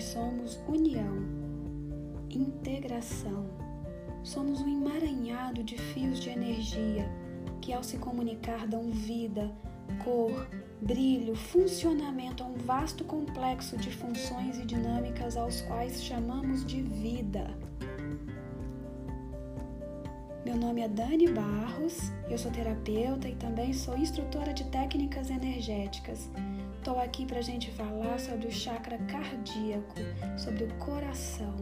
nós somos união, integração. Somos um emaranhado de fios de energia que, ao se comunicar, dão vida, cor, brilho, funcionamento a um vasto complexo de funções e dinâmicas aos quais chamamos de vida. Meu nome é Dani Barros, eu sou terapeuta e também sou instrutora de técnicas energéticas. Estou aqui para a gente falar sobre o chakra cardíaco, sobre o coração.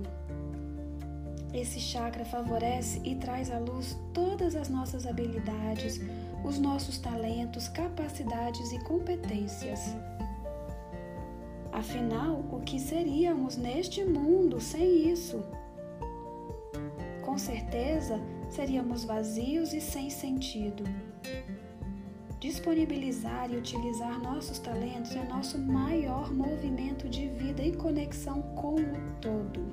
Esse chakra favorece e traz à luz todas as nossas habilidades, os nossos talentos, capacidades e competências. Afinal, o que seríamos neste mundo sem isso? Com certeza, seríamos vazios e sem sentido. Disponibilizar e utilizar nossos talentos é nosso maior movimento de vida e conexão com o todo.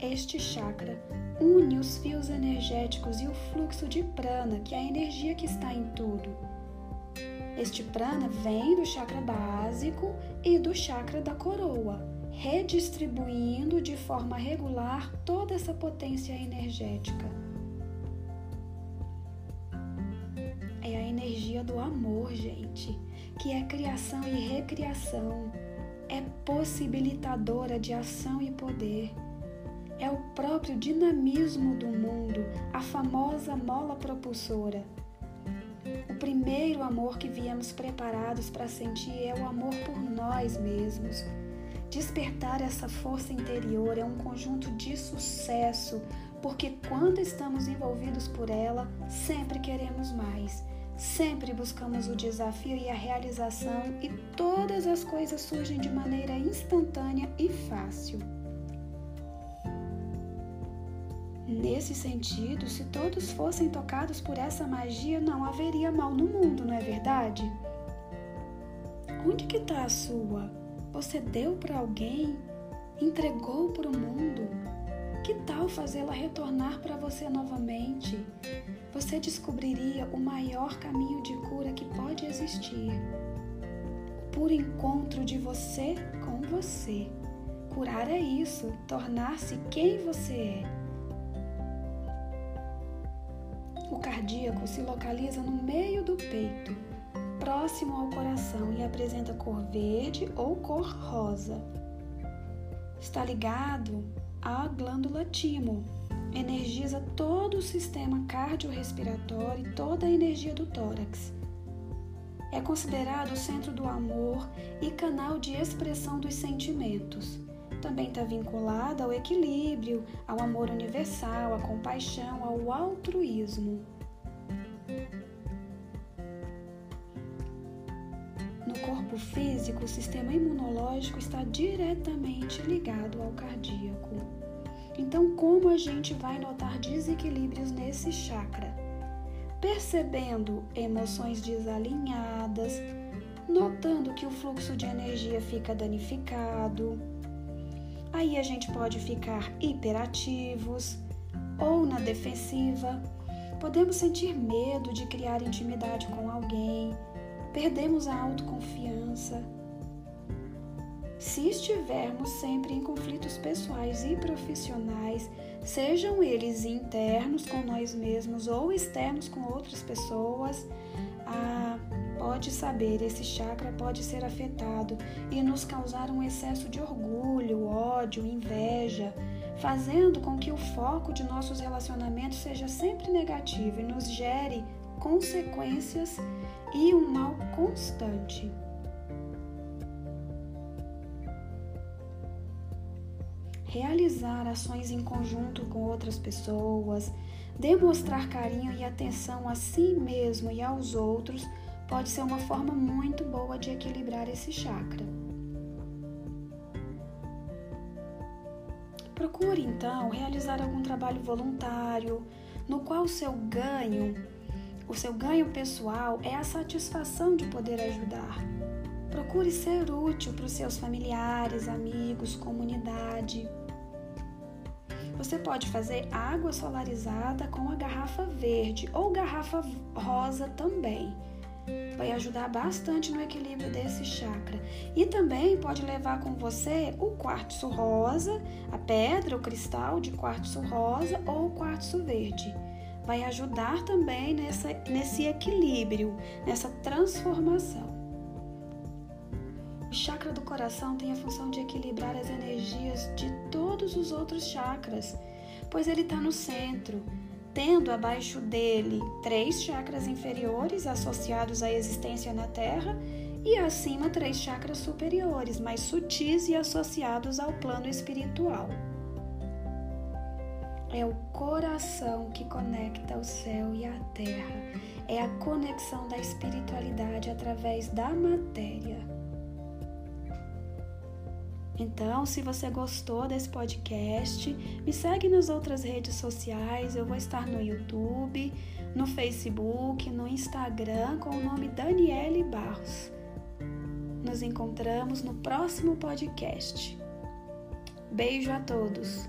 Este chakra une os fios energéticos e o fluxo de prana, que é a energia que está em tudo. Este prana vem do chakra básico e do chakra da coroa, redistribuindo de forma regular toda essa potência energética. Energia do amor, gente, que é criação e recriação, é possibilitadora de ação e poder é o próprio dinamismo do mundo, a famosa mola propulsora. O primeiro amor que viemos preparados para sentir é o amor por nós mesmos. Despertar essa força interior é um conjunto de sucesso, porque quando estamos envolvidos por ela, sempre queremos mais. Sempre buscamos o desafio e a realização, e todas as coisas surgem de maneira instantânea e fácil. Nesse sentido, se todos fossem tocados por essa magia, não haveria mal no mundo, não é verdade? Onde que está a sua? Você deu para alguém? Entregou para o mundo? Que tal fazê-la retornar para você novamente? Você descobriria o maior caminho de cura que pode existir. O puro encontro de você com você. Curar é isso, tornar-se quem você é. O cardíaco se localiza no meio do peito, próximo ao coração e apresenta cor verde ou cor rosa. Está ligado à glândula timo, energiza todo o sistema cardiorrespiratório e toda a energia do tórax. É considerado o centro do amor e canal de expressão dos sentimentos também está vinculada ao equilíbrio, ao amor universal, à compaixão, ao altruísmo. Corpo físico, o sistema imunológico está diretamente ligado ao cardíaco. Então, como a gente vai notar desequilíbrios nesse chakra? Percebendo emoções desalinhadas, notando que o fluxo de energia fica danificado, Aí a gente pode ficar hiperativos ou na defensiva. Podemos sentir medo de criar intimidade com alguém. Perdemos a autoconfiança. Se estivermos sempre em conflitos pessoais e profissionais, sejam eles internos com nós mesmos ou externos com outras pessoas, pode saber, esse chakra pode ser afetado e nos causar um excesso de orgulho, ódio, inveja, fazendo com que o foco de nossos relacionamentos seja sempre negativo e nos gere consequências e um mal constante. Realizar ações em conjunto com outras pessoas, demonstrar carinho e atenção a si mesmo e aos outros pode ser uma forma muito boa de equilibrar esse chakra. Procure então realizar algum trabalho voluntário no qual o seu ganho, o seu ganho pessoal é a satisfação de poder ajudar. Procure ser útil para os seus familiares, amigos, comunidade. Você pode fazer água solarizada com a garrafa verde ou garrafa rosa também vai ajudar bastante no equilíbrio desse chakra. E também pode levar com você o quartzo rosa, a pedra, o cristal de quartzo rosa ou o quartzo verde. Vai ajudar também nessa, nesse equilíbrio, nessa transformação. O chakra do coração tem a função de equilibrar as energias de todos os outros chakras, pois ele está no centro, tendo abaixo dele três chakras inferiores associados à existência na Terra e acima três chakras superiores, mais sutis e associados ao plano espiritual. É o coração que conecta o céu e a terra. É a conexão da espiritualidade através da matéria. Então, se você gostou desse podcast, me segue nas outras redes sociais. Eu vou estar no YouTube, no Facebook, no Instagram com o nome Daniele Barros. Nos encontramos no próximo podcast. Beijo a todos!